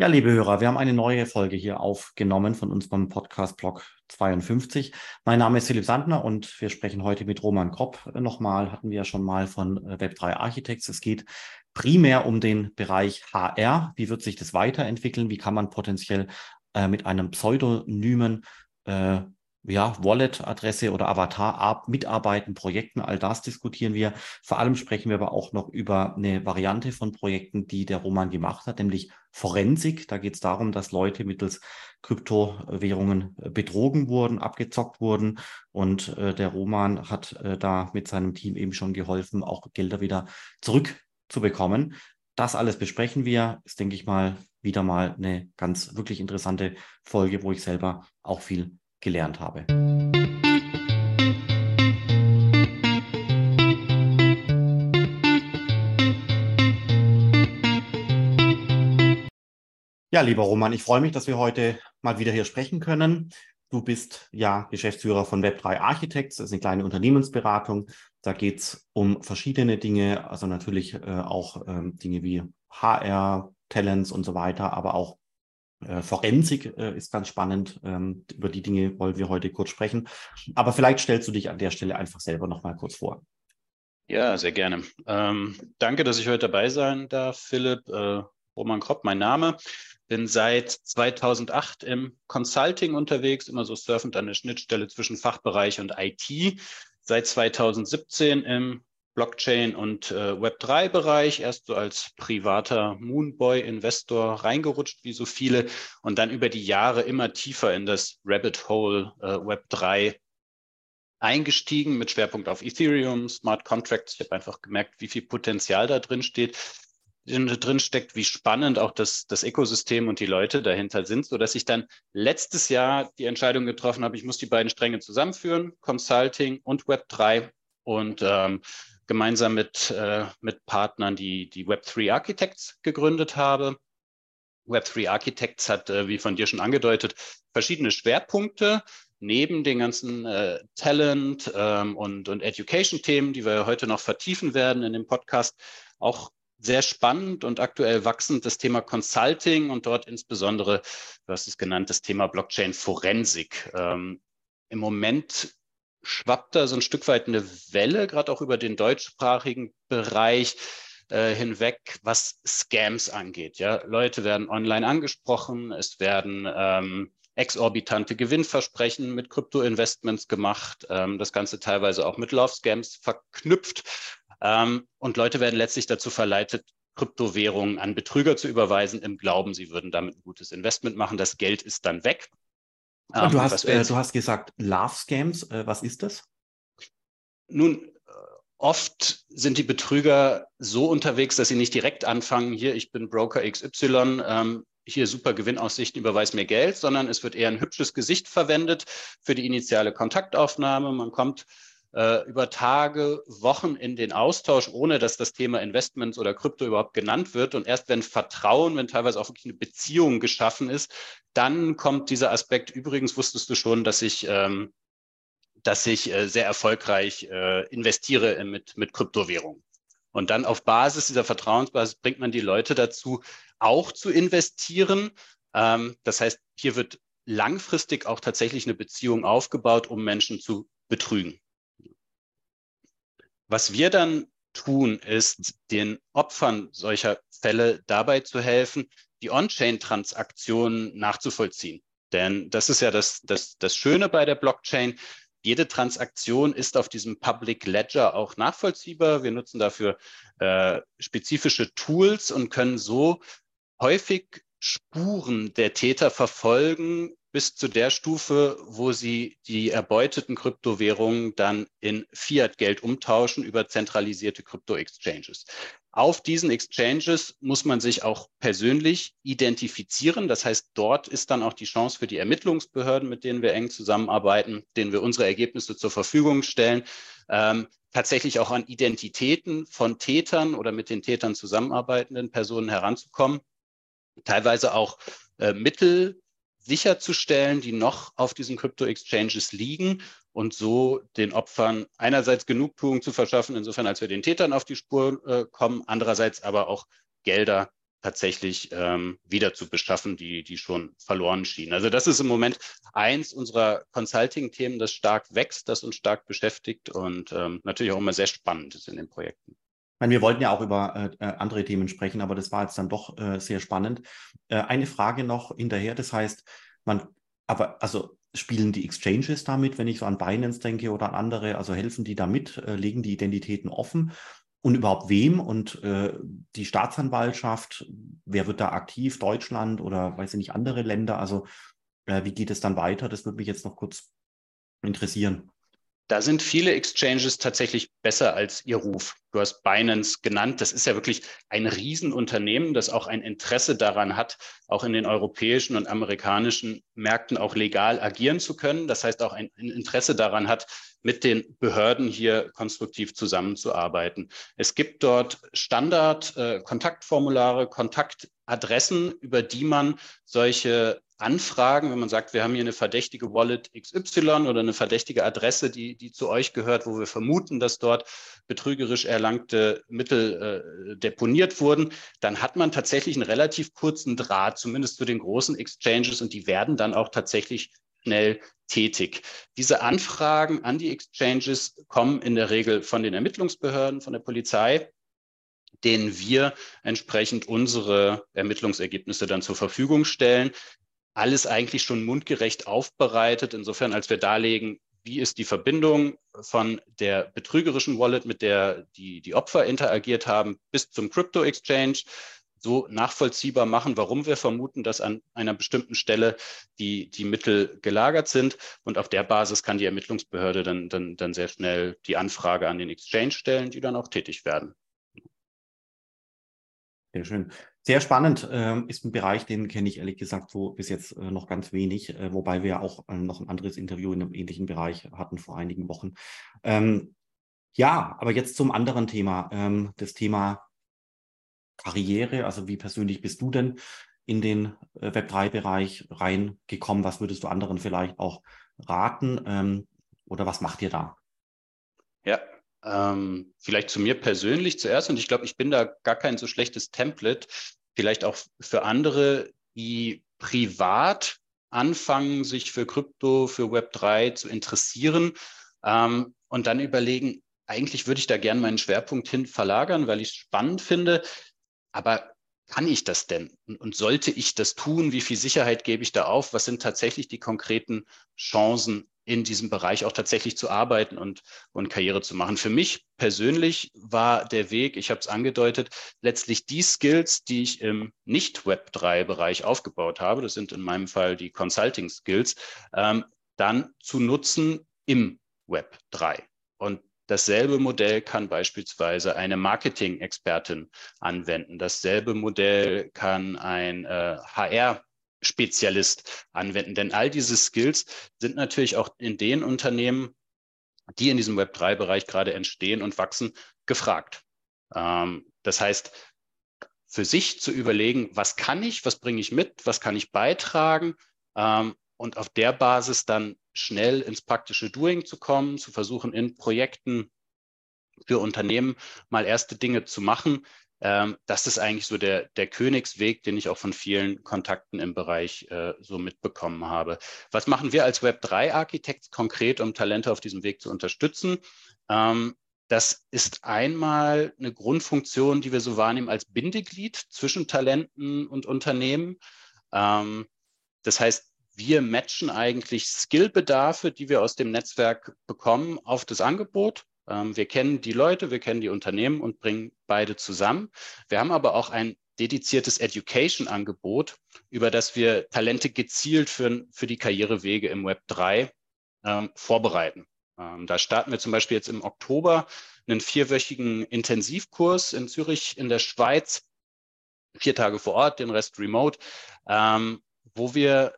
Ja, liebe Hörer, wir haben eine neue Folge hier aufgenommen von uns beim Podcast Blog 52. Mein Name ist Philipp Sandner und wir sprechen heute mit Roman Kropp nochmal. Hatten wir ja schon mal von äh, Web3 Architects. Es geht primär um den Bereich HR. Wie wird sich das weiterentwickeln? Wie kann man potenziell äh, mit einem pseudonymen äh, ja, Wallet-Adresse oder Avatar mitarbeiten, Projekten, all das diskutieren wir. Vor allem sprechen wir aber auch noch über eine Variante von Projekten, die der Roman gemacht hat, nämlich Forensik. Da geht es darum, dass Leute mittels Kryptowährungen äh, betrogen wurden, abgezockt wurden. Und äh, der Roman hat äh, da mit seinem Team eben schon geholfen, auch Gelder wieder zurückzubekommen. Das alles besprechen wir. Ist, denke ich mal, wieder mal eine ganz wirklich interessante Folge, wo ich selber auch viel gelernt habe. Ja, lieber Roman, ich freue mich, dass wir heute mal wieder hier sprechen können. Du bist ja Geschäftsführer von Web3 Architects, das ist eine kleine Unternehmensberatung. Da geht es um verschiedene Dinge, also natürlich äh, auch ähm, Dinge wie HR, Talents und so weiter, aber auch äh, Forensik äh, ist ganz spannend. Ähm, über die Dinge wollen wir heute kurz sprechen. Aber vielleicht stellst du dich an der Stelle einfach selber noch mal kurz vor. Ja, sehr gerne. Ähm, danke, dass ich heute dabei sein darf, Philipp. Äh, Roman Kropp, mein Name. Bin seit 2008 im Consulting unterwegs, immer so surfend an der Schnittstelle zwischen Fachbereich und IT. Seit 2017 im Blockchain und äh, Web3-Bereich, erst so als privater Moonboy-Investor reingerutscht, wie so viele, und dann über die Jahre immer tiefer in das Rabbit Hole äh, Web3 eingestiegen mit Schwerpunkt auf Ethereum, Smart Contracts. Ich habe einfach gemerkt, wie viel Potenzial da drin steht, drin steckt, wie spannend auch das, das Ökosystem und die Leute dahinter sind, so dass ich dann letztes Jahr die Entscheidung getroffen habe, ich muss die beiden Stränge zusammenführen, Consulting und Web3 und ähm, gemeinsam mit, äh, mit Partnern die, die Web3 Architects gegründet habe. Web3 Architects hat, äh, wie von dir schon angedeutet, verschiedene Schwerpunkte neben den ganzen äh, Talent ähm, und, und Education-Themen, die wir heute noch vertiefen werden in dem Podcast, auch sehr spannend und aktuell wachsend das Thema Consulting und dort insbesondere, du hast es genannt, das Thema Blockchain-Forensik. Ähm, Im Moment schwappt da so ein Stück weit eine Welle, gerade auch über den deutschsprachigen Bereich äh, hinweg, was Scams angeht. Ja, Leute werden online angesprochen, es werden ähm, exorbitante Gewinnversprechen mit Krypto-Investments gemacht, ähm, das Ganze teilweise auch mit Love-Scams verknüpft. Ähm, und Leute werden letztlich dazu verleitet, Kryptowährungen an Betrüger zu überweisen, im Glauben, sie würden damit ein gutes Investment machen. Das Geld ist dann weg. Und ähm, du, hast, äh, du hast gesagt, Love Scams. Äh, was ist das? Nun, äh, oft sind die Betrüger so unterwegs, dass sie nicht direkt anfangen, hier, ich bin Broker XY, ähm, hier super Gewinnaussichten, überweis mir Geld, sondern es wird eher ein hübsches Gesicht verwendet für die initiale Kontaktaufnahme. Man kommt über Tage, Wochen in den Austausch, ohne dass das Thema Investments oder Krypto überhaupt genannt wird. Und erst wenn Vertrauen, wenn teilweise auch wirklich eine Beziehung geschaffen ist, dann kommt dieser Aspekt. Übrigens wusstest du schon, dass ich ähm, dass ich äh, sehr erfolgreich äh, investiere mit, mit Kryptowährungen. Und dann auf Basis dieser Vertrauensbasis bringt man die Leute dazu, auch zu investieren. Ähm, das heißt, hier wird langfristig auch tatsächlich eine Beziehung aufgebaut, um Menschen zu betrügen. Was wir dann tun, ist den Opfern solcher Fälle dabei zu helfen, die On-Chain-Transaktionen nachzuvollziehen. Denn das ist ja das, das, das Schöne bei der Blockchain. Jede Transaktion ist auf diesem Public Ledger auch nachvollziehbar. Wir nutzen dafür äh, spezifische Tools und können so häufig Spuren der Täter verfolgen, bis zu der Stufe, wo sie die erbeuteten Kryptowährungen dann in Fiat-Geld umtauschen über zentralisierte Krypto-Exchanges. Auf diesen Exchanges muss man sich auch persönlich identifizieren. Das heißt, dort ist dann auch die Chance für die Ermittlungsbehörden, mit denen wir eng zusammenarbeiten, denen wir unsere Ergebnisse zur Verfügung stellen, ähm, tatsächlich auch an Identitäten von Tätern oder mit den Tätern zusammenarbeitenden Personen heranzukommen. Teilweise auch äh, Mittel sicherzustellen, die noch auf diesen Crypto-Exchanges liegen und so den Opfern einerseits Genugtuung zu verschaffen, insofern als wir den Tätern auf die Spur äh, kommen, andererseits aber auch Gelder tatsächlich ähm, wieder zu beschaffen, die, die schon verloren schienen. Also das ist im Moment eins unserer Consulting-Themen, das stark wächst, das uns stark beschäftigt und ähm, natürlich auch immer sehr spannend ist in den Projekten. Meine, wir wollten ja auch über äh, äh, andere Themen sprechen, aber das war jetzt dann doch äh, sehr spannend. Äh, eine Frage noch hinterher, das heißt, man, aber also spielen die Exchanges damit, wenn ich so an Binance denke oder an andere, also helfen die damit, äh, legen die Identitäten offen und überhaupt wem und äh, die Staatsanwaltschaft, wer wird da aktiv, Deutschland oder weiß ich nicht, andere Länder, also wie geht es dann weiter? Das würde mich jetzt noch kurz interessieren. Da sind viele Exchanges tatsächlich besser als ihr Ruf. Du hast Binance genannt. Das ist ja wirklich ein Riesenunternehmen, das auch ein Interesse daran hat, auch in den europäischen und amerikanischen Märkten auch legal agieren zu können. Das heißt auch ein, Interesse daran hat, mit den Behörden hier konstruktiv zusammenzuarbeiten. Es gibt dort Standard-Kontaktformulare, äh, Kontaktadressen, über die man solche Anfragen, wenn man sagt, wir haben hier eine verdächtige Wallet XY oder eine verdächtige Adresse, die, die zu euch gehört, wo wir vermuten, dass dort betrügerisch erlangte Mittel äh, deponiert wurden, dann hat man tatsächlich einen relativ kurzen Draht, zumindest zu den großen Exchanges, und die werden dann auch tatsächlich schnell tätig. Diese Anfragen an die Exchanges kommen in der Regel von den Ermittlungsbehörden, von der Polizei denen wir entsprechend unsere Ermittlungsergebnisse dann zur Verfügung stellen alles eigentlich schon mundgerecht aufbereitet, insofern als wir darlegen, wie ist die Verbindung von der betrügerischen Wallet, mit der die, die Opfer interagiert haben, bis zum Crypto Exchange, so nachvollziehbar machen, warum wir vermuten, dass an einer bestimmten Stelle die, die Mittel gelagert sind. Und auf der Basis kann die Ermittlungsbehörde dann, dann, dann sehr schnell die Anfrage an den Exchange stellen, die dann auch tätig werden. Sehr schön. Sehr spannend ähm, ist ein Bereich, den kenne ich ehrlich gesagt so bis jetzt äh, noch ganz wenig, äh, wobei wir auch äh, noch ein anderes Interview in einem ähnlichen Bereich hatten vor einigen Wochen. Ähm, ja, aber jetzt zum anderen Thema, ähm, das Thema Karriere. Also wie persönlich bist du denn in den äh, Web3-Bereich reingekommen? Was würdest du anderen vielleicht auch raten ähm, oder was macht ihr da? Ja, ähm, vielleicht zu mir persönlich zuerst, und ich glaube, ich bin da gar kein so schlechtes Template vielleicht auch für andere, die privat anfangen, sich für Krypto, für Web3 zu interessieren ähm, und dann überlegen, eigentlich würde ich da gerne meinen Schwerpunkt hin verlagern, weil ich es spannend finde. Aber kann ich das denn? Und sollte ich das tun? Wie viel Sicherheit gebe ich da auf? Was sind tatsächlich die konkreten Chancen in diesem Bereich auch tatsächlich zu arbeiten und, und Karriere zu machen. Für mich persönlich war der Weg, ich habe es angedeutet, letztlich die Skills, die ich im Nicht-Web3-Bereich aufgebaut habe, das sind in meinem Fall die Consulting-Skills, ähm, dann zu nutzen im Web 3. Und dasselbe Modell kann beispielsweise eine Marketing-Expertin anwenden. Dasselbe Modell kann ein äh, HR Spezialist anwenden. Denn all diese Skills sind natürlich auch in den Unternehmen, die in diesem Web3-Bereich gerade entstehen und wachsen, gefragt. Ähm, das heißt, für sich zu überlegen, was kann ich, was bringe ich mit, was kann ich beitragen ähm, und auf der Basis dann schnell ins praktische Doing zu kommen, zu versuchen, in Projekten für Unternehmen mal erste Dinge zu machen, ähm, das ist eigentlich so der, der Königsweg, den ich auch von vielen Kontakten im Bereich äh, so mitbekommen habe. Was machen wir als Web3-Architekt konkret, um Talente auf diesem Weg zu unterstützen? Ähm, das ist einmal eine Grundfunktion, die wir so wahrnehmen als Bindeglied zwischen Talenten und Unternehmen. Ähm, das heißt, wir matchen eigentlich Skillbedarfe, die wir aus dem Netzwerk bekommen, auf das Angebot wir kennen die Leute, wir kennen die Unternehmen und bringen beide zusammen. Wir haben aber auch ein dediziertes Education-Angebot, über das wir Talente gezielt für, für die Karrierewege im Web 3 ähm, vorbereiten. Ähm, da starten wir zum Beispiel jetzt im Oktober einen vierwöchigen Intensivkurs in Zürich in der Schweiz, vier Tage vor Ort, den Rest remote, ähm, wo wir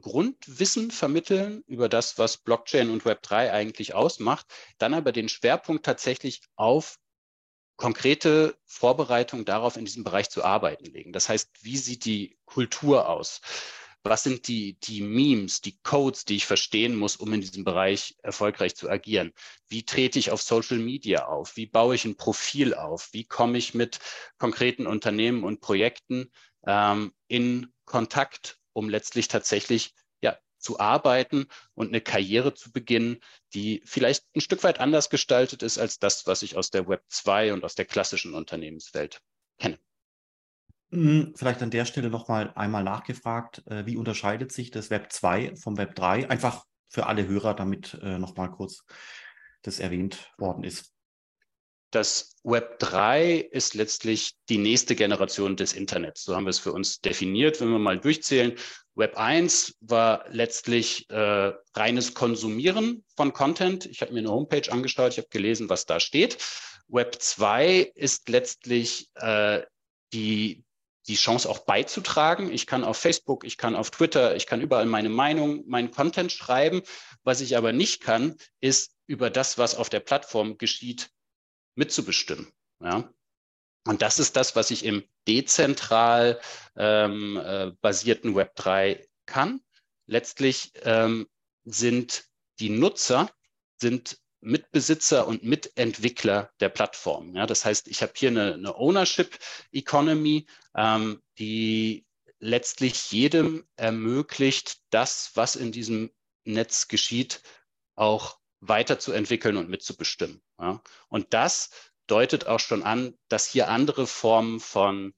Grundwissen vermitteln über das, was Blockchain und Web3 eigentlich ausmacht, dann aber den Schwerpunkt tatsächlich auf konkrete Vorbereitung darauf, in diesem Bereich zu arbeiten legen. Das heißt, wie sieht die Kultur aus? was sind die, die Memes, die Codes, die ich verstehen muss, um in diesem Bereich erfolgreich zu agieren? Wie trete ich auf Social Media auf? Wie baue ich ein Profil auf? Wie komme ich mit konkreten Unternehmen und Projekten ähm, in Kontakt, um letztlich tatsächlich ja, zu arbeiten und eine Karriere zu beginnen, die vielleicht ein Stück weit anders gestaltet ist als das, was ich aus der Web 2 und aus der klassischen Unternehmenswelt kenne. Hm, vielleicht an der Stelle nochmal einmal nachgefragt, äh, wie unterscheidet sich das Web 2 vom Web 3? Einfach für alle Hörer, damit äh, nochmal kurz das erwähnt worden ist. Das Web 3 ist letztlich die nächste Generation des Internets. So haben wir es für uns definiert. Wenn wir mal durchzählen, Web 1 war letztlich äh, reines Konsumieren von Content. Ich habe mir eine Homepage angeschaut, ich habe gelesen, was da steht. Web 2 ist letztlich äh, die, die Chance auch beizutragen. Ich kann auf Facebook, ich kann auf Twitter, ich kann überall meine Meinung, meinen Content schreiben. Was ich aber nicht kann, ist über das, was auf der Plattform geschieht, mitzubestimmen. Ja? Und das ist das, was ich im dezentral ähm, äh, basierten Web 3 kann. Letztlich ähm, sind die Nutzer sind Mitbesitzer und Mitentwickler der Plattform. Ja, das heißt, ich habe hier eine, eine Ownership Economy, ähm, die letztlich jedem ermöglicht, das, was in diesem Netz geschieht, auch weiterzuentwickeln und mitzubestimmen. Ja. Und das deutet auch schon an, dass hier andere Formen von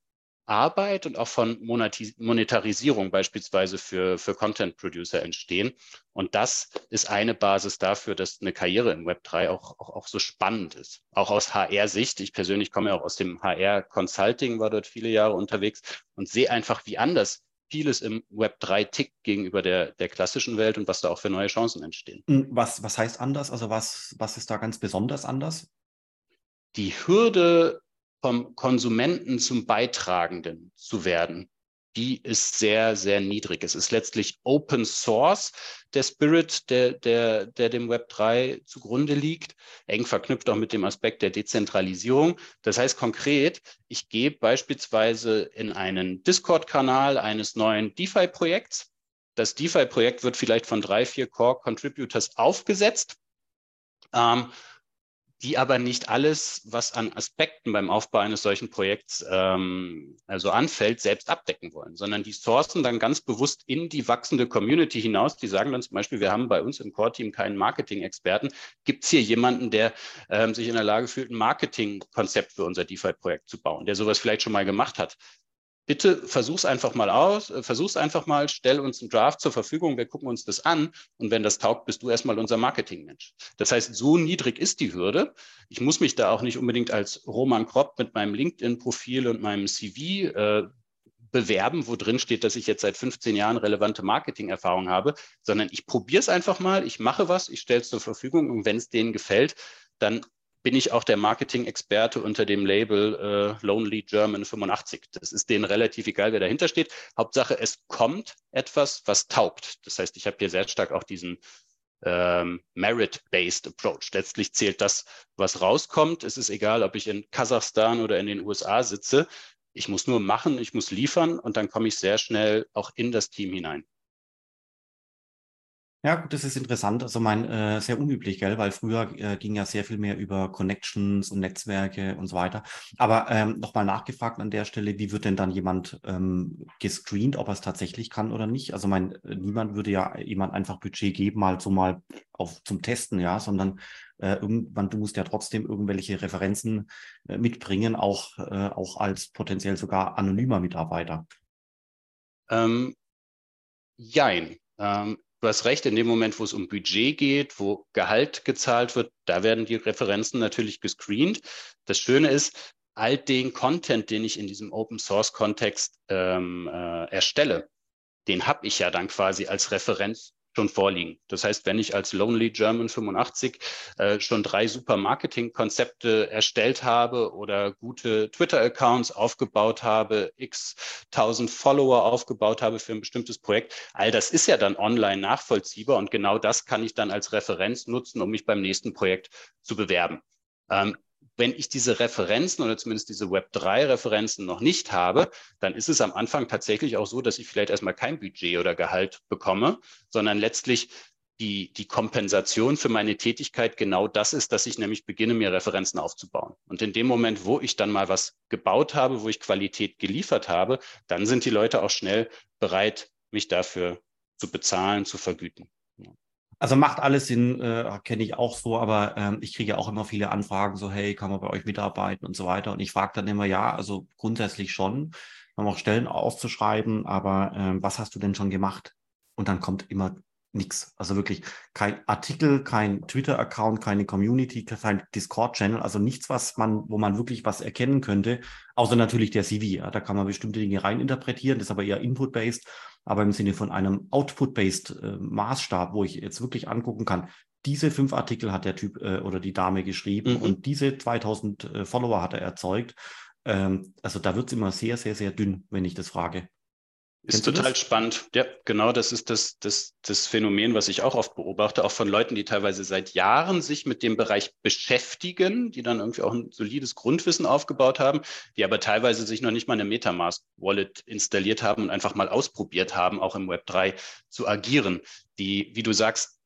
Arbeit und auch von Monetarisierung beispielsweise für, für Content Producer entstehen. Und das ist eine Basis dafür, dass eine Karriere im Web 3 auch, auch, auch so spannend ist. Auch aus HR-Sicht. Ich persönlich komme ja auch aus dem HR-Consulting, war dort viele Jahre unterwegs und sehe einfach, wie anders vieles im Web 3 tickt gegenüber der, der klassischen Welt und was da auch für neue Chancen entstehen. Hm, was, was heißt anders? Also was, was ist da ganz besonders anders? Die Hürde vom Konsumenten zum Beitragenden zu werden, die ist sehr, sehr niedrig. Es ist letztlich Open Source, der Spirit, der, der, der dem Web 3 zugrunde liegt, eng verknüpft auch mit dem Aspekt der Dezentralisierung. Das heißt konkret, ich gehe beispielsweise in einen Discord-Kanal eines neuen DeFi-Projekts. Das DeFi-Projekt wird vielleicht von drei, vier Core-Contributors aufgesetzt. Ähm, die aber nicht alles, was an Aspekten beim Aufbau eines solchen Projekts ähm, also anfällt, selbst abdecken wollen, sondern die sourcen dann ganz bewusst in die wachsende Community hinaus. Die sagen dann zum Beispiel, wir haben bei uns im Core-Team keinen Marketing-Experten. Gibt es hier jemanden, der ähm, sich in der Lage fühlt, ein Marketing-Konzept für unser DeFi-Projekt zu bauen, der sowas vielleicht schon mal gemacht hat? Bitte versuch's einfach mal aus, äh, versuch's einfach mal, stell uns einen Draft zur Verfügung, wir gucken uns das an und wenn das taugt, bist du erstmal unser Marketingmensch. Das heißt, so niedrig ist die Hürde. Ich muss mich da auch nicht unbedingt als Roman Kropp mit meinem LinkedIn-Profil und meinem CV äh, bewerben, wo drin steht, dass ich jetzt seit 15 Jahren relevante Marketing-Erfahrung habe, sondern ich probiere es einfach mal, ich mache was, ich stelle es zur Verfügung und wenn es denen gefällt, dann bin ich auch der Marketing-Experte unter dem Label äh, Lonely German 85. Das ist denen relativ egal, wer dahinter steht. Hauptsache, es kommt etwas, was taugt. Das heißt, ich habe hier sehr stark auch diesen ähm, Merit-Based Approach. Letztlich zählt das, was rauskommt. Es ist egal, ob ich in Kasachstan oder in den USA sitze. Ich muss nur machen, ich muss liefern und dann komme ich sehr schnell auch in das Team hinein. Ja, gut, das ist interessant. Also mein äh, sehr unüblich, gell, weil früher äh, ging ja sehr viel mehr über Connections und Netzwerke und so weiter. Aber ähm, nochmal nachgefragt an der Stelle, wie wird denn dann jemand ähm, gescreent, ob er es tatsächlich kann oder nicht? Also mein, äh, niemand würde ja jemand einfach Budget geben, mal so mal auf zum Testen, ja, sondern äh, irgendwann, du musst ja trotzdem irgendwelche Referenzen äh, mitbringen, auch, äh, auch als potenziell sogar anonymer Mitarbeiter. Ähm, jein. Ähm, Du hast recht, in dem Moment, wo es um Budget geht, wo Gehalt gezahlt wird, da werden die Referenzen natürlich gescreent. Das Schöne ist, all den Content, den ich in diesem Open Source Kontext ähm, äh, erstelle, den habe ich ja dann quasi als Referenz schon vorliegen. Das heißt, wenn ich als Lonely German 85 äh, schon drei super Marketingkonzepte erstellt habe oder gute Twitter-Accounts aufgebaut habe, x tausend Follower aufgebaut habe für ein bestimmtes Projekt, all das ist ja dann online nachvollziehbar und genau das kann ich dann als Referenz nutzen, um mich beim nächsten Projekt zu bewerben. Ähm, wenn ich diese Referenzen oder zumindest diese Web3-Referenzen noch nicht habe, dann ist es am Anfang tatsächlich auch so, dass ich vielleicht erstmal kein Budget oder Gehalt bekomme, sondern letztlich die, die Kompensation für meine Tätigkeit genau das ist, dass ich nämlich beginne, mir Referenzen aufzubauen. Und in dem Moment, wo ich dann mal was gebaut habe, wo ich Qualität geliefert habe, dann sind die Leute auch schnell bereit, mich dafür zu bezahlen, zu vergüten. Also macht alles Sinn, äh, kenne ich auch so, aber ähm, ich kriege ja auch immer viele Anfragen, so hey, kann man bei euch mitarbeiten und so weiter. Und ich frage dann immer, ja, also grundsätzlich schon, man auch Stellen auszuschreiben, aber ähm, was hast du denn schon gemacht? Und dann kommt immer nichts. Also wirklich kein Artikel, kein Twitter-Account, keine Community, kein Discord-Channel, also nichts, was man, wo man wirklich was erkennen könnte, außer natürlich der CV. Ja, da kann man bestimmte Dinge reininterpretieren, das ist aber eher Input-based, aber im Sinne von einem Output-based äh, Maßstab, wo ich jetzt wirklich angucken kann, diese fünf Artikel hat der Typ äh, oder die Dame geschrieben mhm. und diese 2000 äh, Follower hat er erzeugt. Ähm, also da wird es immer sehr, sehr, sehr dünn, wenn ich das frage. Ist total spannend. Ja, genau, das ist das, das, das Phänomen, was ich auch oft beobachte, auch von Leuten, die teilweise seit Jahren sich mit dem Bereich beschäftigen, die dann irgendwie auch ein solides Grundwissen aufgebaut haben, die aber teilweise sich noch nicht mal eine Metamask-Wallet installiert haben und einfach mal ausprobiert haben, auch im Web 3 zu agieren. Die, wie du sagst,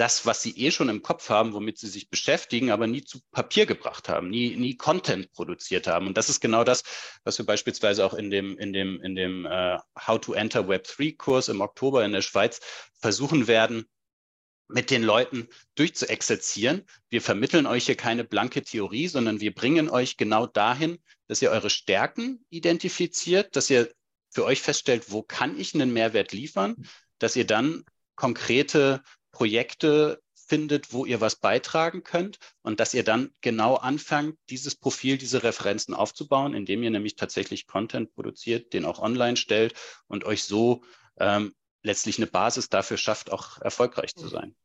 das, was sie eh schon im Kopf haben, womit sie sich beschäftigen, aber nie zu Papier gebracht haben, nie, nie Content produziert haben. Und das ist genau das, was wir beispielsweise auch in dem, in dem, in dem uh, How to Enter Web 3 Kurs im Oktober in der Schweiz versuchen werden, mit den Leuten durchzuexerzieren. Wir vermitteln euch hier keine blanke Theorie, sondern wir bringen euch genau dahin, dass ihr eure Stärken identifiziert, dass ihr für euch feststellt, wo kann ich einen Mehrwert liefern, dass ihr dann konkrete Projekte findet, wo ihr was beitragen könnt und dass ihr dann genau anfangt, dieses Profil, diese Referenzen aufzubauen, indem ihr nämlich tatsächlich Content produziert, den auch online stellt und euch so ähm, letztlich eine Basis dafür schafft, auch erfolgreich zu sein.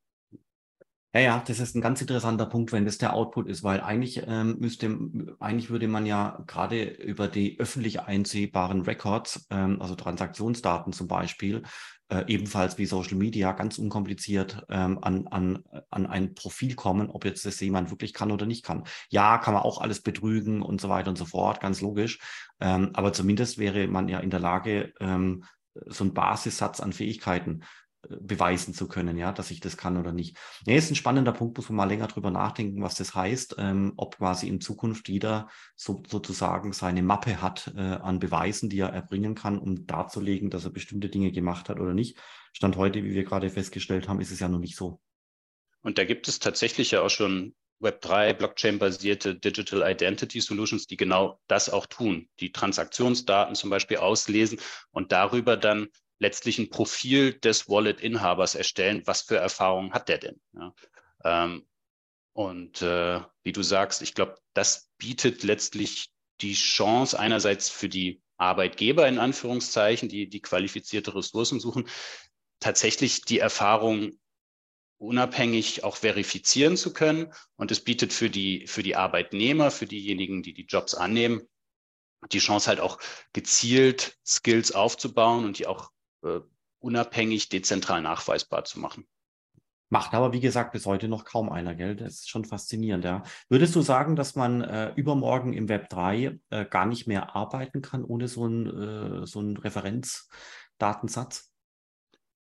Ja, ja, das ist ein ganz interessanter Punkt, wenn das der Output ist, weil eigentlich ähm, müsste, eigentlich würde man ja gerade über die öffentlich einsehbaren Records, ähm, also Transaktionsdaten zum Beispiel, äh, ebenfalls wie Social Media ganz unkompliziert ähm, an, an, an ein Profil kommen, ob jetzt das jemand wirklich kann oder nicht kann. Ja, kann man auch alles betrügen und so weiter und so fort, ganz logisch. Ähm, aber zumindest wäre man ja in der Lage, ähm, so einen Basissatz an Fähigkeiten beweisen zu können, ja, dass ich das kann oder nicht. Ja, ist ein spannender Punkt, muss man mal länger drüber nachdenken, was das heißt, ähm, ob quasi in Zukunft jeder so, sozusagen seine Mappe hat äh, an Beweisen, die er erbringen kann, um darzulegen, dass er bestimmte Dinge gemacht hat oder nicht. Stand heute, wie wir gerade festgestellt haben, ist es ja noch nicht so. Und da gibt es tatsächlich ja auch schon Web3, Blockchain-basierte Digital Identity Solutions, die genau das auch tun, die Transaktionsdaten zum Beispiel auslesen und darüber dann letztlich ein Profil des Wallet-Inhabers erstellen. Was für Erfahrungen hat der denn? Ja. Ähm, und äh, wie du sagst, ich glaube, das bietet letztlich die Chance einerseits für die Arbeitgeber in Anführungszeichen, die, die qualifizierte Ressourcen suchen, tatsächlich die Erfahrung unabhängig auch verifizieren zu können. Und es bietet für die, für die Arbeitnehmer, für diejenigen, die die Jobs annehmen, die Chance halt auch gezielt Skills aufzubauen und die auch unabhängig dezentral nachweisbar zu machen. Macht aber, wie gesagt, bis heute noch kaum einer, gell? Das ist schon faszinierend, ja. Würdest du sagen, dass man äh, übermorgen im Web 3 äh, gar nicht mehr arbeiten kann ohne so einen äh, so Referenzdatensatz?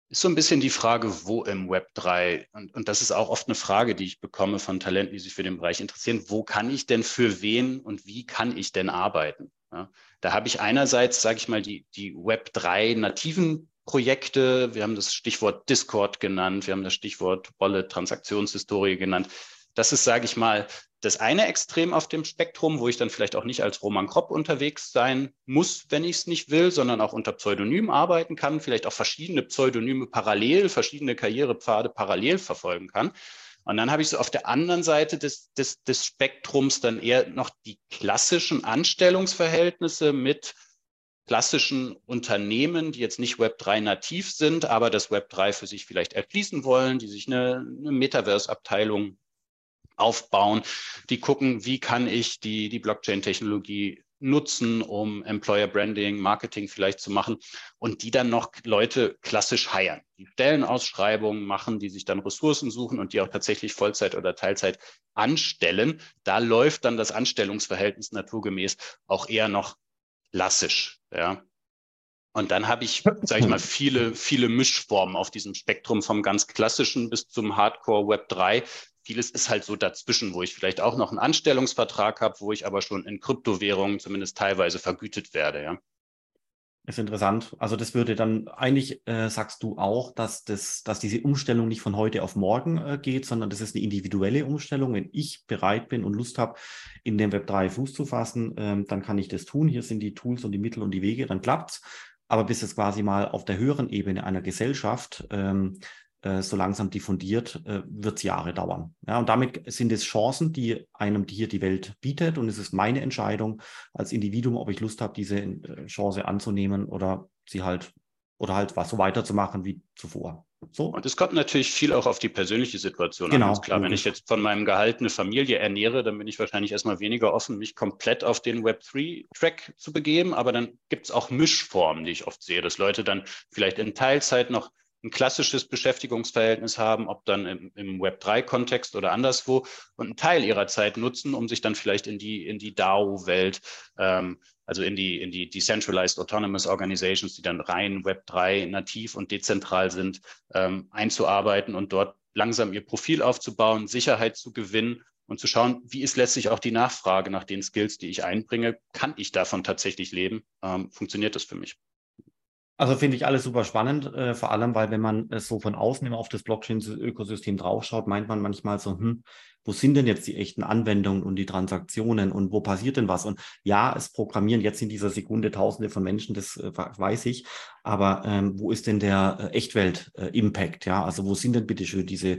Ist so ein bisschen die Frage, wo im Web 3, und, und das ist auch oft eine Frage, die ich bekomme von Talenten, die sich für den Bereich interessieren, wo kann ich denn für wen und wie kann ich denn arbeiten? Ja, da habe ich einerseits, sage ich mal, die, die Web3 nativen Projekte. Wir haben das Stichwort Discord genannt. Wir haben das Stichwort Wallet, Transaktionshistorie genannt. Das ist, sage ich mal, das eine Extrem auf dem Spektrum, wo ich dann vielleicht auch nicht als Roman Kropp unterwegs sein muss, wenn ich es nicht will, sondern auch unter Pseudonym arbeiten kann, vielleicht auch verschiedene Pseudonyme parallel, verschiedene Karrierepfade parallel verfolgen kann. Und dann habe ich so auf der anderen Seite des, des, des Spektrums dann eher noch die klassischen Anstellungsverhältnisse mit klassischen Unternehmen, die jetzt nicht Web3 nativ sind, aber das Web3 für sich vielleicht erschließen wollen, die sich eine, eine Metaverse-Abteilung aufbauen, die gucken, wie kann ich die, die Blockchain-Technologie nutzen, um Employer Branding, Marketing vielleicht zu machen und die dann noch Leute klassisch heiern, die Stellenausschreibungen machen, die sich dann Ressourcen suchen und die auch tatsächlich Vollzeit oder Teilzeit anstellen. Da läuft dann das Anstellungsverhältnis naturgemäß auch eher noch klassisch. Ja. Und dann habe ich, sage ich mal, viele, viele Mischformen auf diesem Spektrum vom ganz klassischen bis zum Hardcore Web 3. Vieles ist halt so dazwischen, wo ich vielleicht auch noch einen Anstellungsvertrag habe, wo ich aber schon in Kryptowährungen zumindest teilweise vergütet werde. Ja. Ist interessant. Also das würde dann eigentlich, äh, sagst du auch, dass, das, dass diese Umstellung nicht von heute auf morgen äh, geht, sondern das ist eine individuelle Umstellung. Wenn ich bereit bin und Lust habe, in dem Web 3 Fuß zu fassen, ähm, dann kann ich das tun. Hier sind die Tools und die Mittel und die Wege, dann klappt's. Aber bis es quasi mal auf der höheren Ebene einer Gesellschaft ähm, äh, so langsam diffundiert, äh, wird es Jahre dauern. Ja, und damit sind es Chancen, die einem hier die Welt bietet. Und es ist meine Entscheidung als Individuum, ob ich Lust habe, diese äh, Chance anzunehmen oder sie halt oder halt was so weiterzumachen wie zuvor. So. Und es kommt natürlich viel auch auf die persönliche Situation genau, an. Ganz klar, wenn ich jetzt von meinem Gehalt eine Familie ernähre, dann bin ich wahrscheinlich erstmal weniger offen, mich komplett auf den Web3-Track zu begeben. Aber dann gibt es auch Mischformen, die ich oft sehe, dass Leute dann vielleicht in Teilzeit noch ein klassisches Beschäftigungsverhältnis haben, ob dann im, im Web3-Kontext oder anderswo, und einen Teil ihrer Zeit nutzen, um sich dann vielleicht in die, in die DAO-Welt, ähm, also in die, in die Decentralized Autonomous Organizations, die dann rein Web3 nativ und dezentral sind, ähm, einzuarbeiten und dort langsam ihr Profil aufzubauen, Sicherheit zu gewinnen und zu schauen, wie ist letztlich auch die Nachfrage nach den Skills, die ich einbringe. Kann ich davon tatsächlich leben? Ähm, funktioniert das für mich? Also finde ich alles super spannend, äh, vor allem, weil wenn man es so von außen immer auf das Blockchain-Ökosystem draufschaut, meint man manchmal so, hm, wo sind denn jetzt die echten Anwendungen und die Transaktionen und wo passiert denn was? Und ja, es programmieren jetzt in dieser Sekunde Tausende von Menschen, das äh, weiß ich, aber ähm, wo ist denn der äh, Echtwelt-Impact? ja, also wo sind denn bitte schön diese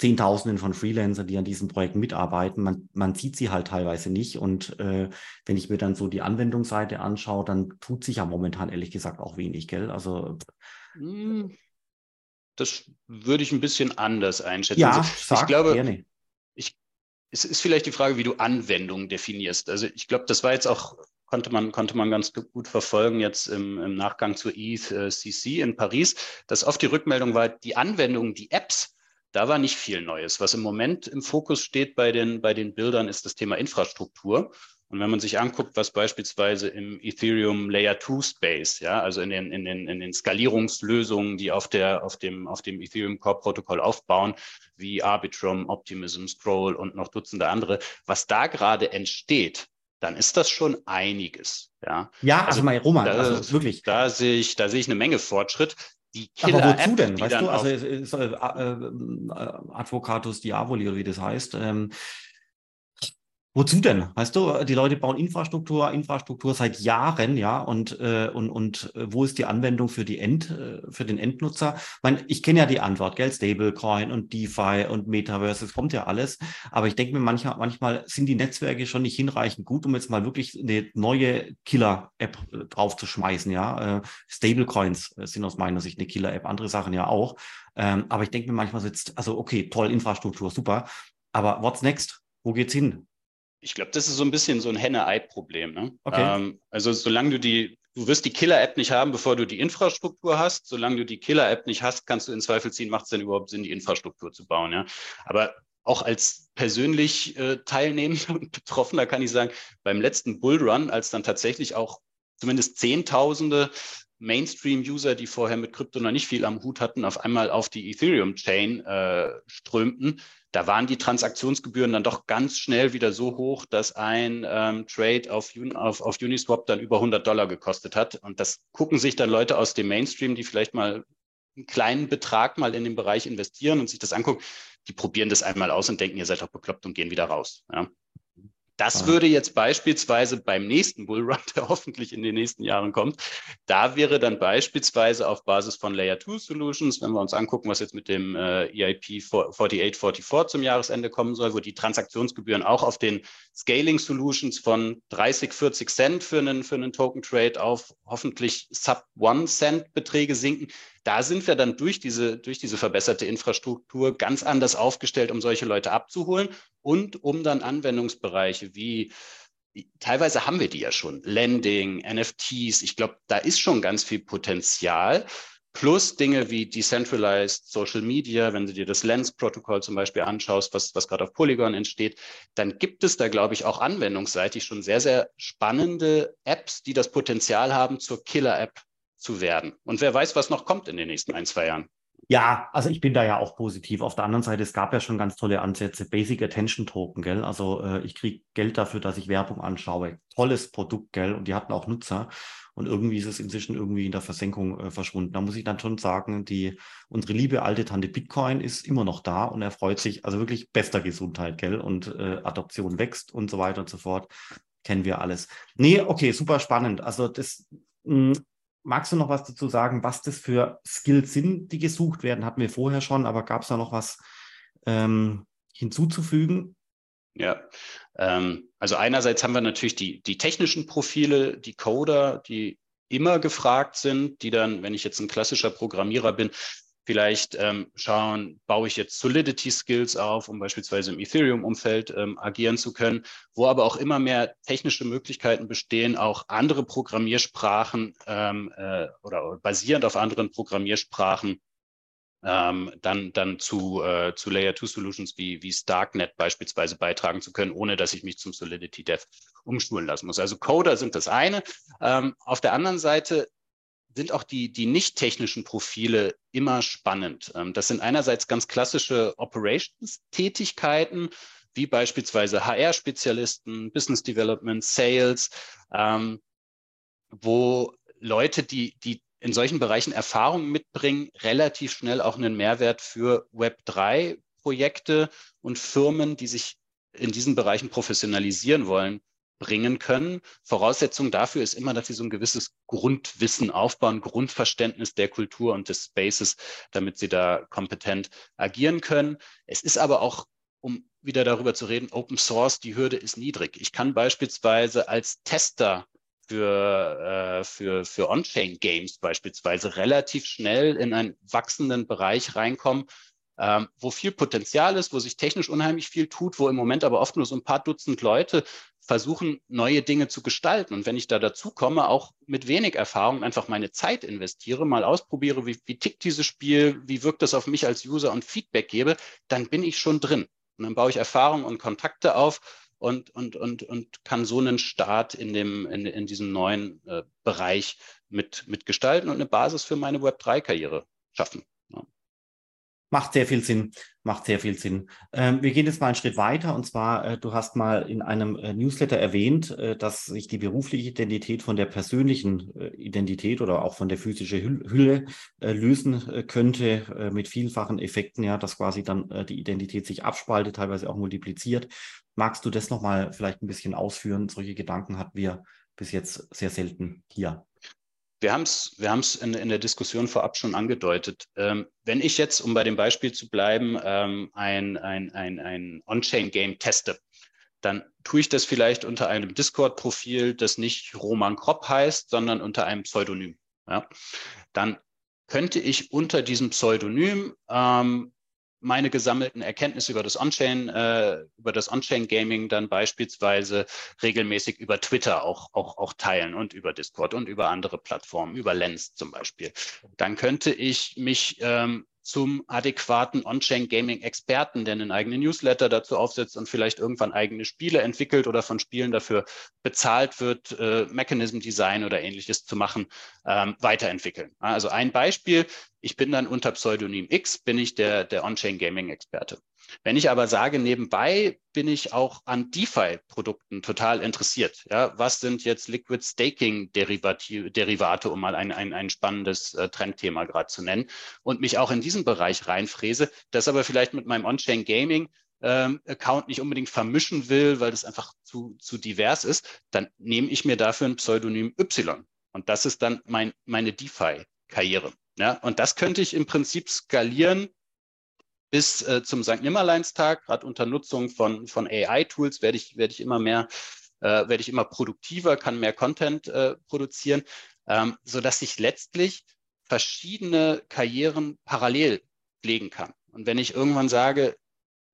Zehntausenden von Freelancern, die an diesen Projekten mitarbeiten. Man, man sieht sie halt teilweise nicht. Und äh, wenn ich mir dann so die Anwendungsseite anschaue, dann tut sich ja momentan ehrlich gesagt auch wenig, gell? Also hm, das würde ich ein bisschen anders einschätzen. Ja, also, sag, ich glaube, gerne. Ich, es ist vielleicht die Frage, wie du Anwendungen definierst. Also ich glaube, das war jetzt auch konnte man, konnte man ganz gut verfolgen jetzt im, im Nachgang zur ETH-CC in Paris, dass oft die Rückmeldung war, die Anwendungen, die Apps, da war nicht viel Neues. Was im Moment im Fokus steht bei den, bei den Bildern, ist das Thema Infrastruktur. Und wenn man sich anguckt, was beispielsweise im Ethereum Layer 2 Space, ja, also in den, in den, in den Skalierungslösungen, die auf der, auf dem, auf dem Ethereum Core Protokoll aufbauen, wie Arbitrum, Optimism, Scroll und noch Dutzende andere, was da gerade entsteht, dann ist das schon einiges. Ja, ja also, also mal Roman, da, also wirklich. Da sehe ich, da sehe ich eine Menge Fortschritt die Killer Aber wozu denn? Weißt du, also äh, äh, äh, Advocatus Diaboli wie das heißt, ähm, Wozu denn? Weißt du, die Leute bauen Infrastruktur, Infrastruktur seit Jahren, ja, und, äh, und, und äh, wo ist die Anwendung für die End, äh, für den Endnutzer? Ich, meine, ich kenne ja die Antwort, Geld, Stablecoin und DeFi und Metaverse, es kommt ja alles. Aber ich denke mir manchmal, manchmal sind die Netzwerke schon nicht hinreichend gut, um jetzt mal wirklich eine neue Killer-App äh, draufzuschmeißen, ja. Äh, Stablecoins sind aus meiner Sicht eine Killer-App, andere Sachen ja auch. Ähm, aber ich denke mir manchmal sitzt, also okay, toll, Infrastruktur, super. Aber what's next? Wo geht's hin? Ich glaube, das ist so ein bisschen so ein Henne-Ei-Problem. Ne? Okay. Ähm, also solange du die, du wirst die Killer-App nicht haben, bevor du die Infrastruktur hast. Solange du die Killer-App nicht hast, kannst du in Zweifel ziehen, macht es denn überhaupt Sinn, die Infrastruktur zu bauen. Ja? Aber auch als persönlich äh, Teilnehmender und Betroffener kann ich sagen, beim letzten Bullrun, als dann tatsächlich auch zumindest Zehntausende Mainstream-User, die vorher mit Krypto noch nicht viel am Hut hatten, auf einmal auf die Ethereum-Chain äh, strömten, da waren die Transaktionsgebühren dann doch ganz schnell wieder so hoch, dass ein ähm, Trade auf, auf, auf Uniswap dann über 100 Dollar gekostet hat. Und das gucken sich dann Leute aus dem Mainstream, die vielleicht mal einen kleinen Betrag mal in den Bereich investieren und sich das angucken, die probieren das einmal aus und denken, ihr seid doch bekloppt und gehen wieder raus. Ja. Das ah. würde jetzt beispielsweise beim nächsten Bullrun, der hoffentlich in den nächsten Jahren kommt, da wäre dann beispielsweise auf Basis von Layer 2 Solutions, wenn wir uns angucken, was jetzt mit dem äh, EIP 4844 zum Jahresende kommen soll, wo die Transaktionsgebühren auch auf den Scaling Solutions von 30, 40 Cent für einen, für einen Token Trade auf hoffentlich Sub 1 Cent Beträge sinken, da sind wir dann durch diese, durch diese verbesserte Infrastruktur ganz anders aufgestellt, um solche Leute abzuholen und um dann Anwendungsbereiche wie teilweise haben wir die ja schon. Lending, NFTs, ich glaube, da ist schon ganz viel Potenzial. Plus Dinge wie Decentralized Social Media, wenn du dir das Lens-Protokoll zum Beispiel anschaust, was, was gerade auf Polygon entsteht, dann gibt es da, glaube ich, auch anwendungsseitig schon sehr, sehr spannende Apps, die das Potenzial haben, zur Killer-App zu werden. Und wer weiß, was noch kommt in den nächsten ein, zwei Jahren. Ja, also ich bin da ja auch positiv. Auf der anderen Seite, es gab ja schon ganz tolle Ansätze. Basic Attention Token, gell? Also äh, ich kriege Geld dafür, dass ich Werbung anschaue. Tolles Produkt, gell? Und die hatten auch Nutzer. Und irgendwie ist es inzwischen irgendwie in der Versenkung äh, verschwunden. Da muss ich dann schon sagen, die, unsere liebe alte Tante Bitcoin ist immer noch da und er freut sich, also wirklich bester Gesundheit, gell? Und äh, Adoption wächst und so weiter und so fort. Kennen wir alles. Nee, okay, super spannend. Also das, mh, hm, Magst du noch was dazu sagen, was das für Skills sind, die gesucht werden? Hatten wir vorher schon, aber gab es da noch was ähm, hinzuzufügen? Ja, ähm, also einerseits haben wir natürlich die, die technischen Profile, die Coder, die immer gefragt sind, die dann, wenn ich jetzt ein klassischer Programmierer bin, vielleicht ähm, schauen, baue ich jetzt Solidity-Skills auf, um beispielsweise im Ethereum-Umfeld ähm, agieren zu können, wo aber auch immer mehr technische Möglichkeiten bestehen, auch andere Programmiersprachen ähm, äh, oder basierend auf anderen Programmiersprachen ähm, dann, dann zu, äh, zu Layer 2 Solutions wie, wie Starknet beispielsweise beitragen zu können, ohne dass ich mich zum Solidity Dev umschulen lassen muss. Also Coder sind das eine. Ähm, auf der anderen Seite sind auch die, die nicht technischen Profile immer spannend. Ähm, das sind einerseits ganz klassische Operations-Tätigkeiten, wie beispielsweise HR-Spezialisten, Business Development, Sales, ähm, wo Leute, die, die in solchen Bereichen Erfahrungen mitbringen, relativ schnell auch einen Mehrwert für Web3-Projekte und Firmen, die sich in diesen Bereichen professionalisieren wollen, bringen können. Voraussetzung dafür ist immer, dass sie so ein gewisses Grundwissen aufbauen, Grundverständnis der Kultur und des Spaces, damit sie da kompetent agieren können. Es ist aber auch, um wieder darüber zu reden, Open Source, die Hürde ist niedrig. Ich kann beispielsweise als Tester für, äh, für, für On-Chain-Games beispielsweise relativ schnell in einen wachsenden Bereich reinkommen, ähm, wo viel Potenzial ist, wo sich technisch unheimlich viel tut, wo im Moment aber oft nur so ein paar Dutzend Leute versuchen, neue Dinge zu gestalten. Und wenn ich da dazu komme, auch mit wenig Erfahrung einfach meine Zeit investiere, mal ausprobiere, wie, wie tickt dieses Spiel, wie wirkt das auf mich als User und Feedback gebe, dann bin ich schon drin. Und dann baue ich Erfahrung und Kontakte auf und, und, und, und kann so einen Start in, dem, in, in diesem neuen äh, Bereich mit, mit und eine Basis für meine Web3-Karriere schaffen. Macht sehr viel Sinn, macht sehr viel Sinn. Ähm, wir gehen jetzt mal einen Schritt weiter und zwar, äh, du hast mal in einem äh, Newsletter erwähnt, äh, dass sich die berufliche Identität von der persönlichen äh, Identität oder auch von der physischen Hülle, äh, lösen äh, könnte mit vielfachen Effekten, ja, dass quasi dann die Identität sich abspaltet, teilweise auch multipliziert. Magst du das nochmal vielleicht ein bisschen ausführen? Solche Gedanken hatten wir bis jetzt sehr selten hier. Wir haben es wir haben's in, in der Diskussion vorab schon angedeutet. Ähm, wenn ich jetzt, um bei dem Beispiel zu bleiben, ähm, ein, ein, ein, ein On-Chain-Game teste, dann tue ich das vielleicht unter einem Discord-Profil, das nicht Roman Kropp heißt, sondern unter einem Pseudonym. Ja? Dann könnte ich unter diesem Pseudonym ähm, meine gesammelten Erkenntnisse über das On-Chain, äh, über das On-Chain-Gaming dann beispielsweise regelmäßig über Twitter auch, auch, auch teilen und über Discord und über andere Plattformen, über Lens zum Beispiel. Dann könnte ich mich ähm, zum adäquaten On-Chain-Gaming-Experten, der einen eigenen Newsletter dazu aufsetzt und vielleicht irgendwann eigene Spiele entwickelt oder von Spielen dafür bezahlt wird, äh, Mechanism Design oder ähnliches zu machen, ähm, weiterentwickeln. Also ein Beispiel, ich bin dann unter Pseudonym X, bin ich der, der On-Chain-Gaming-Experte. Wenn ich aber sage, nebenbei bin ich auch an DeFi-Produkten total interessiert. Ja, was sind jetzt Liquid Staking-Derivate, um mal ein, ein, ein spannendes äh, Trendthema gerade zu nennen, und mich auch in diesen Bereich reinfräse, das aber vielleicht mit meinem On-Chain Gaming ähm, Account nicht unbedingt vermischen will, weil das einfach zu, zu divers ist, dann nehme ich mir dafür ein Pseudonym Y. Und das ist dann mein, meine DeFi-Karriere. Ja, und das könnte ich im Prinzip skalieren bis äh, zum St. Nimmerleinstag, gerade unter Nutzung von, von AI-Tools werde ich, werde ich immer mehr, äh, werde ich immer produktiver, kann mehr Content äh, produzieren, ähm, sodass ich letztlich verschiedene Karrieren parallel pflegen kann. Und wenn ich irgendwann sage,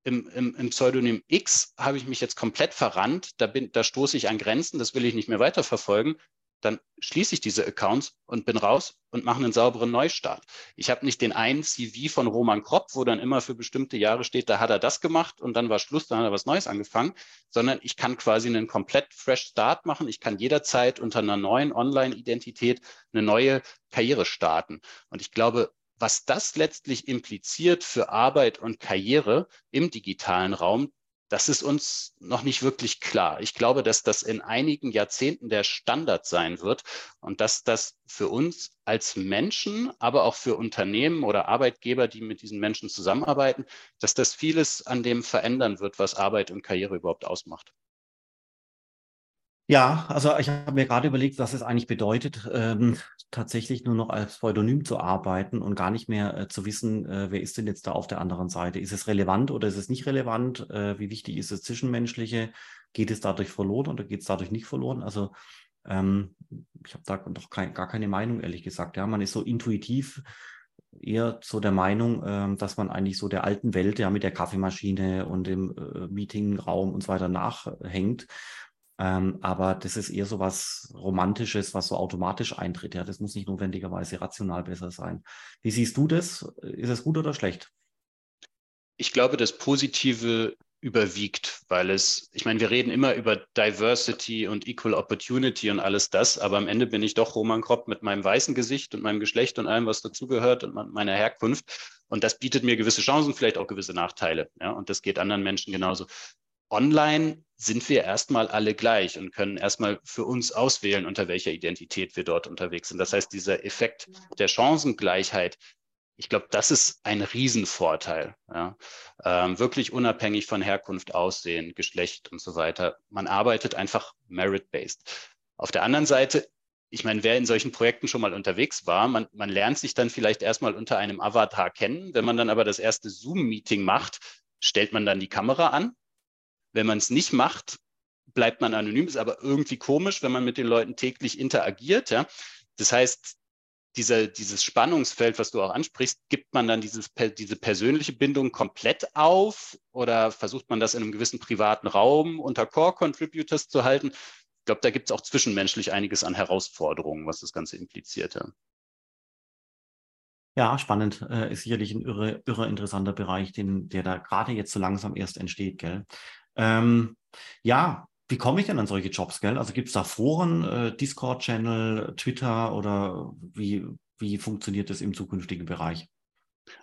im, im, im Pseudonym X habe ich mich jetzt komplett verrannt, da, bin, da stoße ich an Grenzen, das will ich nicht mehr weiterverfolgen, dann schließe ich diese Accounts und bin raus und mache einen sauberen Neustart. Ich habe nicht den einen CV von Roman Kropp, wo dann immer für bestimmte Jahre steht, da hat er das gemacht und dann war Schluss, dann hat er was Neues angefangen, sondern ich kann quasi einen komplett fresh Start machen. Ich kann jederzeit unter einer neuen Online-Identität eine neue Karriere starten. Und ich glaube, was das letztlich impliziert für Arbeit und Karriere im digitalen Raum, das ist uns noch nicht wirklich klar. Ich glaube, dass das in einigen Jahrzehnten der Standard sein wird und dass das für uns als Menschen, aber auch für Unternehmen oder Arbeitgeber, die mit diesen Menschen zusammenarbeiten, dass das vieles an dem verändern wird, was Arbeit und Karriere überhaupt ausmacht. Ja, also ich habe mir gerade überlegt, was es eigentlich bedeutet, ähm, tatsächlich nur noch als Pseudonym zu arbeiten und gar nicht mehr äh, zu wissen, äh, wer ist denn jetzt da auf der anderen Seite. Ist es relevant oder ist es nicht relevant? Äh, wie wichtig ist das Zwischenmenschliche? Geht es dadurch verloren oder geht es dadurch nicht verloren? Also ähm, ich habe da doch kein, gar keine Meinung, ehrlich gesagt. Ja, man ist so intuitiv eher so der Meinung, äh, dass man eigentlich so der alten Welt ja mit der Kaffeemaschine und dem äh, Meetingraum und so weiter nachhängt ähm, aber das ist eher so was Romantisches, was so automatisch eintritt. Ja, das muss nicht notwendigerweise rational besser sein. Wie siehst du das? Ist es gut oder schlecht? Ich glaube, das Positive überwiegt, weil es, ich meine, wir reden immer über Diversity und Equal Opportunity und alles das, aber am Ende bin ich doch Roman Kropp mit meinem weißen Gesicht und meinem Geschlecht und allem, was dazugehört und meiner Herkunft. Und das bietet mir gewisse Chancen, vielleicht auch gewisse Nachteile. Ja, und das geht anderen Menschen genauso online sind wir erstmal alle gleich und können erstmal für uns auswählen, unter welcher Identität wir dort unterwegs sind. Das heißt, dieser Effekt der Chancengleichheit, ich glaube, das ist ein Riesenvorteil. Ja. Ähm, wirklich unabhängig von Herkunft, Aussehen, Geschlecht und so weiter. Man arbeitet einfach merit-based. Auf der anderen Seite, ich meine, wer in solchen Projekten schon mal unterwegs war, man, man lernt sich dann vielleicht erstmal unter einem Avatar kennen. Wenn man dann aber das erste Zoom-Meeting macht, stellt man dann die Kamera an wenn man es nicht macht, bleibt man anonym, ist aber irgendwie komisch, wenn man mit den Leuten täglich interagiert. Ja? Das heißt, dieser, dieses Spannungsfeld, was du auch ansprichst, gibt man dann dieses, diese persönliche Bindung komplett auf oder versucht man das in einem gewissen privaten Raum unter Core-Contributors zu halten? Ich glaube, da gibt es auch zwischenmenschlich einiges an Herausforderungen, was das Ganze impliziert. Ja. Ja, spannend. Äh, ist sicherlich ein irre, irre interessanter Bereich, den, der da gerade jetzt so langsam erst entsteht, gell? Ähm, ja, wie komme ich denn an solche Jobs, gell? Also gibt es da Foren, äh, Discord-Channel, Twitter oder wie, wie funktioniert das im zukünftigen Bereich?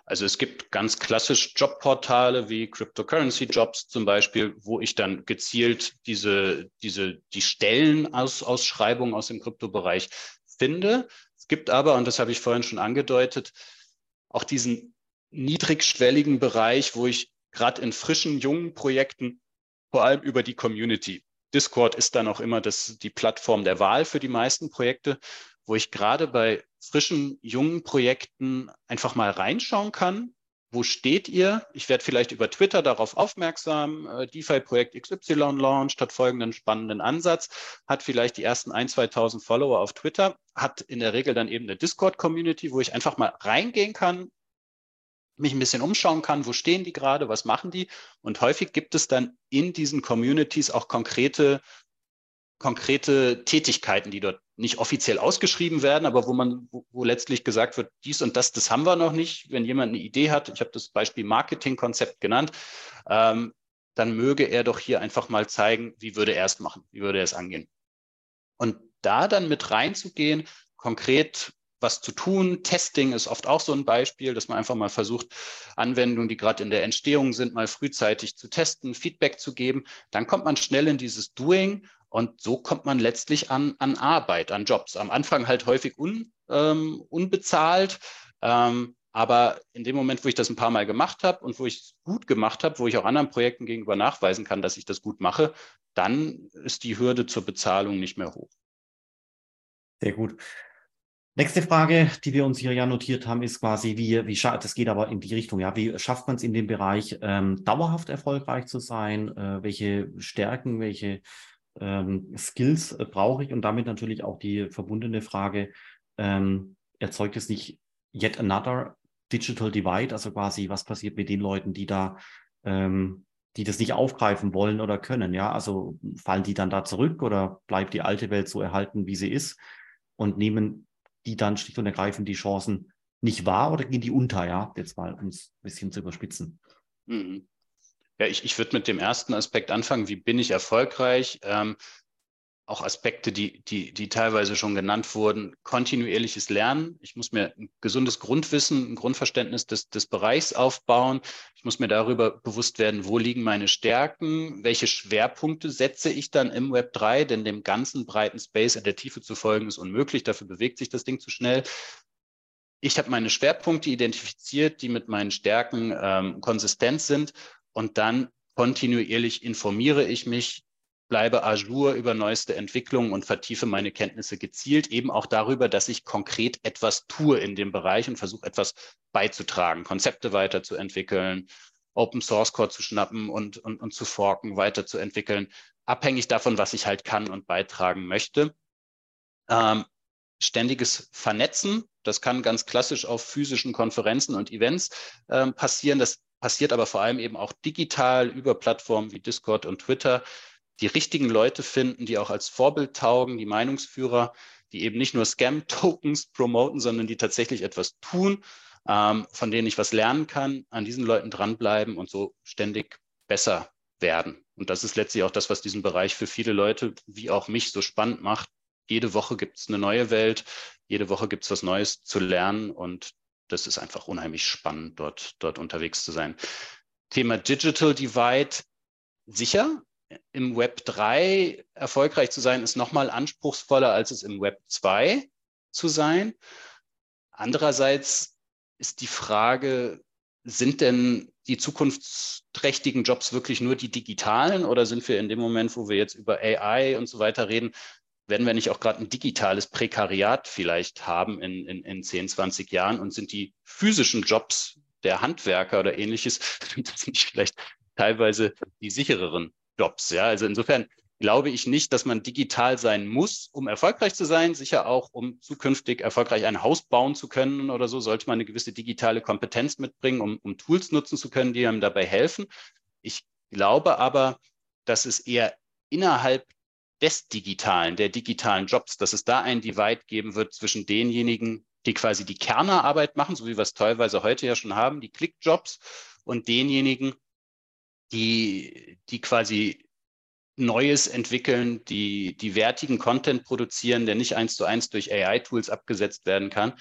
Also es gibt ganz klassisch Jobportale wie Cryptocurrency Jobs zum Beispiel, wo ich dann gezielt diese, diese, die Stellenausschreibungen aus dem Kryptobereich finde. Es gibt aber, und das habe ich vorhin schon angedeutet, auch diesen niedrigschwelligen Bereich, wo ich gerade in frischen, jungen Projekten vor allem über die Community. Discord ist dann auch immer das, die Plattform der Wahl für die meisten Projekte, wo ich gerade bei frischen, jungen Projekten einfach mal reinschauen kann. Wo steht ihr? Ich werde vielleicht über Twitter darauf aufmerksam. Äh, DeFi-Projekt XY launcht, hat folgenden spannenden Ansatz, hat vielleicht die ersten 1.000, 2.000 Follower auf Twitter, hat in der Regel dann eben eine Discord-Community, wo ich einfach mal reingehen kann, mich ein bisschen umschauen kann, wo stehen die gerade, was machen die. Und häufig gibt es dann in diesen Communities auch konkrete, konkrete Tätigkeiten, die dort nicht offiziell ausgeschrieben werden, aber wo man, wo, wo letztlich gesagt wird, dies und das, das haben wir noch nicht. Wenn jemand eine Idee hat, ich habe das Beispiel Marketingkonzept genannt, ähm, dann möge er doch hier einfach mal zeigen, wie würde er es machen, wie würde er es angehen. Und da dann mit reinzugehen, konkret was zu tun. Testing ist oft auch so ein Beispiel, dass man einfach mal versucht, Anwendungen, die gerade in der Entstehung sind, mal frühzeitig zu testen, Feedback zu geben. Dann kommt man schnell in dieses Doing und so kommt man letztlich an, an Arbeit, an Jobs. Am Anfang halt häufig un, ähm, unbezahlt. Ähm, aber in dem Moment, wo ich das ein paar Mal gemacht habe und wo ich es gut gemacht habe, wo ich auch anderen Projekten gegenüber nachweisen kann, dass ich das gut mache, dann ist die Hürde zur Bezahlung nicht mehr hoch. Sehr gut. Nächste Frage, die wir uns hier ja notiert haben, ist quasi, wie, wie das geht aber in die Richtung, ja, wie schafft man es in dem Bereich, ähm, dauerhaft erfolgreich zu sein? Äh, welche Stärken, welche ähm, Skills äh, brauche ich? Und damit natürlich auch die verbundene Frage, ähm, erzeugt es nicht yet another digital divide? Also quasi, was passiert mit den Leuten, die da ähm, die das nicht aufgreifen wollen oder können. Ja, also fallen die dann da zurück oder bleibt die alte Welt so erhalten, wie sie ist und nehmen die dann schlicht und ergreifend die Chancen nicht wahr oder gehen die unter? Ja, jetzt mal um es ein bisschen zu überspitzen. Mhm. Ja, ich, ich würde mit dem ersten Aspekt anfangen. Wie bin ich erfolgreich? Ähm, auch Aspekte, die, die, die teilweise schon genannt wurden, kontinuierliches Lernen. Ich muss mir ein gesundes Grundwissen, ein Grundverständnis des, des Bereichs aufbauen. Ich muss mir darüber bewusst werden, wo liegen meine Stärken, welche Schwerpunkte setze ich dann im Web 3, denn dem ganzen breiten Space in der Tiefe zu folgen ist unmöglich, dafür bewegt sich das Ding zu schnell. Ich habe meine Schwerpunkte identifiziert, die mit meinen Stärken ähm, konsistent sind und dann kontinuierlich informiere ich mich, bleibe ajour über neueste Entwicklungen und vertiefe meine Kenntnisse gezielt, eben auch darüber, dass ich konkret etwas tue in dem Bereich und versuche etwas beizutragen, Konzepte weiterzuentwickeln, Open Source Code zu schnappen und, und, und zu forken, weiterzuentwickeln, abhängig davon, was ich halt kann und beitragen möchte. Ähm, ständiges Vernetzen, das kann ganz klassisch auf physischen Konferenzen und Events ähm, passieren. Das passiert aber vor allem eben auch digital über Plattformen wie Discord und Twitter die richtigen Leute finden, die auch als Vorbild taugen, die Meinungsführer, die eben nicht nur Scam-Tokens promoten, sondern die tatsächlich etwas tun, ähm, von denen ich was lernen kann, an diesen Leuten dranbleiben und so ständig besser werden. Und das ist letztlich auch das, was diesen Bereich für viele Leute, wie auch mich, so spannend macht. Jede Woche gibt es eine neue Welt, jede Woche gibt es was Neues zu lernen und das ist einfach unheimlich spannend, dort, dort unterwegs zu sein. Thema Digital Divide, sicher, im Web 3 erfolgreich zu sein, ist nochmal anspruchsvoller, als es im Web 2 zu sein. Andererseits ist die Frage, sind denn die zukunftsträchtigen Jobs wirklich nur die digitalen oder sind wir in dem Moment, wo wir jetzt über AI und so weiter reden, werden wir nicht auch gerade ein digitales Prekariat vielleicht haben in, in, in 10, 20 Jahren und sind die physischen Jobs der Handwerker oder ähnliches, sind das nicht vielleicht teilweise die sichereren Jobs. Ja, also insofern glaube ich nicht, dass man digital sein muss, um erfolgreich zu sein. Sicher auch, um zukünftig erfolgreich ein Haus bauen zu können oder so, sollte man eine gewisse digitale Kompetenz mitbringen, um, um Tools nutzen zu können, die einem dabei helfen. Ich glaube aber, dass es eher innerhalb des Digitalen, der digitalen Jobs, dass es da ein Divide geben wird zwischen denjenigen, die quasi die Kernerarbeit machen, so wie wir es teilweise heute ja schon haben, die Clickjobs, und denjenigen, die, die quasi Neues entwickeln, die, die wertigen Content produzieren, der nicht eins zu eins durch AI-Tools abgesetzt werden kann,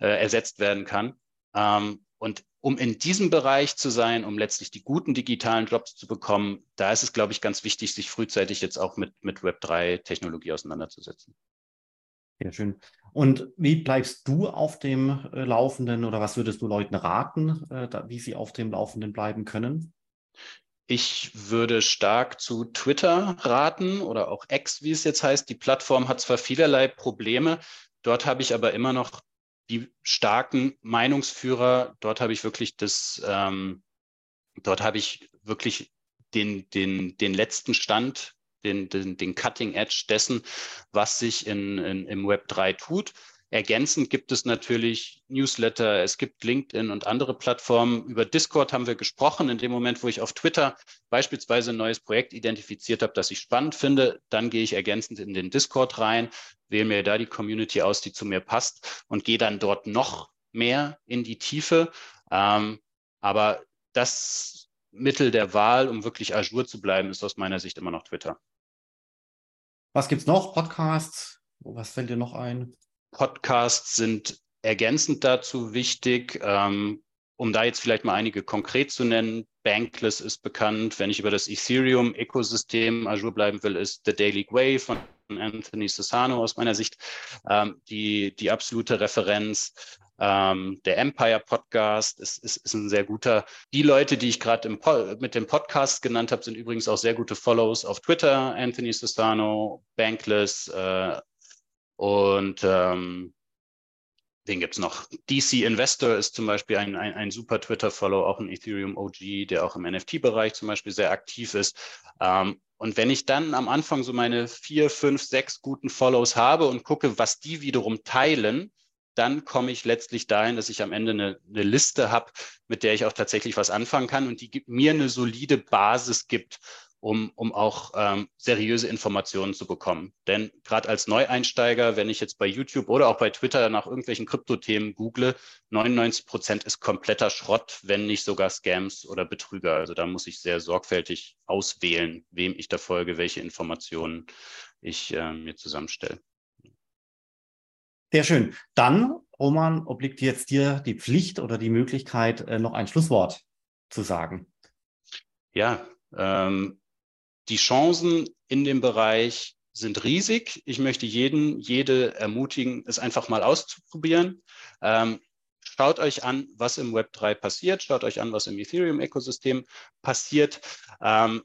äh, ersetzt werden kann. Ähm, und um in diesem Bereich zu sein, um letztlich die guten digitalen Jobs zu bekommen, da ist es, glaube ich, ganz wichtig, sich frühzeitig jetzt auch mit, mit Web3-Technologie auseinanderzusetzen. Sehr schön. Und wie bleibst du auf dem äh, Laufenden oder was würdest du Leuten raten, äh, wie sie auf dem Laufenden bleiben können? Ich würde stark zu Twitter raten oder auch X, wie es jetzt heißt. Die Plattform hat zwar vielerlei Probleme, dort habe ich aber immer noch die starken Meinungsführer. Dort habe ich wirklich das, ähm, dort habe ich wirklich den, den, den letzten Stand, den, den, den Cutting Edge dessen, was sich in, in, im Web 3 tut. Ergänzend gibt es natürlich Newsletter, es gibt LinkedIn und andere Plattformen. Über Discord haben wir gesprochen. In dem Moment, wo ich auf Twitter beispielsweise ein neues Projekt identifiziert habe, das ich spannend finde, dann gehe ich ergänzend in den Discord rein, wähle mir da die Community aus, die zu mir passt und gehe dann dort noch mehr in die Tiefe. Ähm, aber das Mittel der Wahl, um wirklich Azure zu bleiben, ist aus meiner Sicht immer noch Twitter. Was gibt es noch? Podcasts? Was fällt dir noch ein? Podcasts sind ergänzend dazu wichtig. Ähm, um da jetzt vielleicht mal einige konkret zu nennen, Bankless ist bekannt. Wenn ich über das Ethereum-Ökosystem Azure bleiben will, ist The Daily Way von Anthony Sassano aus meiner Sicht ähm, die, die absolute Referenz. Ähm, der Empire Podcast ist, ist, ist ein sehr guter. Die Leute, die ich gerade mit dem Podcast genannt habe, sind übrigens auch sehr gute Follows auf Twitter. Anthony Sassano, Bankless, äh, und ähm, den gibt es noch. DC Investor ist zum Beispiel ein, ein, ein super Twitter-Follow, auch ein Ethereum OG, der auch im NFT-Bereich zum Beispiel sehr aktiv ist. Ähm, und wenn ich dann am Anfang so meine vier, fünf, sechs guten Follows habe und gucke, was die wiederum teilen, dann komme ich letztlich dahin, dass ich am Ende eine, eine Liste habe, mit der ich auch tatsächlich was anfangen kann und die mir eine solide Basis gibt, um, um auch ähm, seriöse Informationen zu bekommen. Denn gerade als Neueinsteiger, wenn ich jetzt bei YouTube oder auch bei Twitter nach irgendwelchen Kryptothemen google, 99 Prozent ist kompletter Schrott, wenn nicht sogar Scams oder Betrüger. Also da muss ich sehr sorgfältig auswählen, wem ich da folge, welche Informationen ich äh, mir zusammenstelle. Sehr schön. Dann, Roman, obliegt jetzt dir die Pflicht oder die Möglichkeit, äh, noch ein Schlusswort zu sagen. Ja, ähm, die Chancen in dem Bereich sind riesig. Ich möchte jeden, jede ermutigen, es einfach mal auszuprobieren. Ähm, schaut euch an, was im Web 3 passiert. Schaut euch an, was im Ethereum-Ökosystem passiert. Ähm,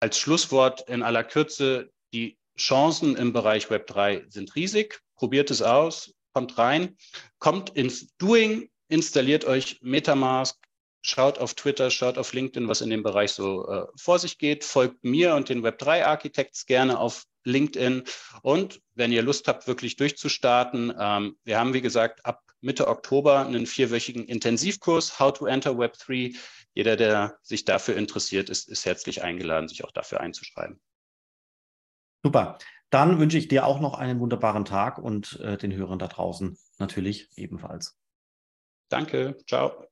als Schlusswort in aller Kürze, die Chancen im Bereich Web 3 sind riesig. Probiert es aus, kommt rein, kommt ins Doing, installiert euch Metamask, Schaut auf Twitter, schaut auf LinkedIn, was in dem Bereich so äh, vor sich geht. Folgt mir und den Web3 Architects gerne auf LinkedIn. Und wenn ihr Lust habt, wirklich durchzustarten, ähm, wir haben, wie gesagt, ab Mitte Oktober einen vierwöchigen Intensivkurs How to Enter Web3. Jeder, der sich dafür interessiert, ist, ist herzlich eingeladen, sich auch dafür einzuschreiben. Super. Dann wünsche ich dir auch noch einen wunderbaren Tag und äh, den Hörern da draußen natürlich ebenfalls. Danke. Ciao.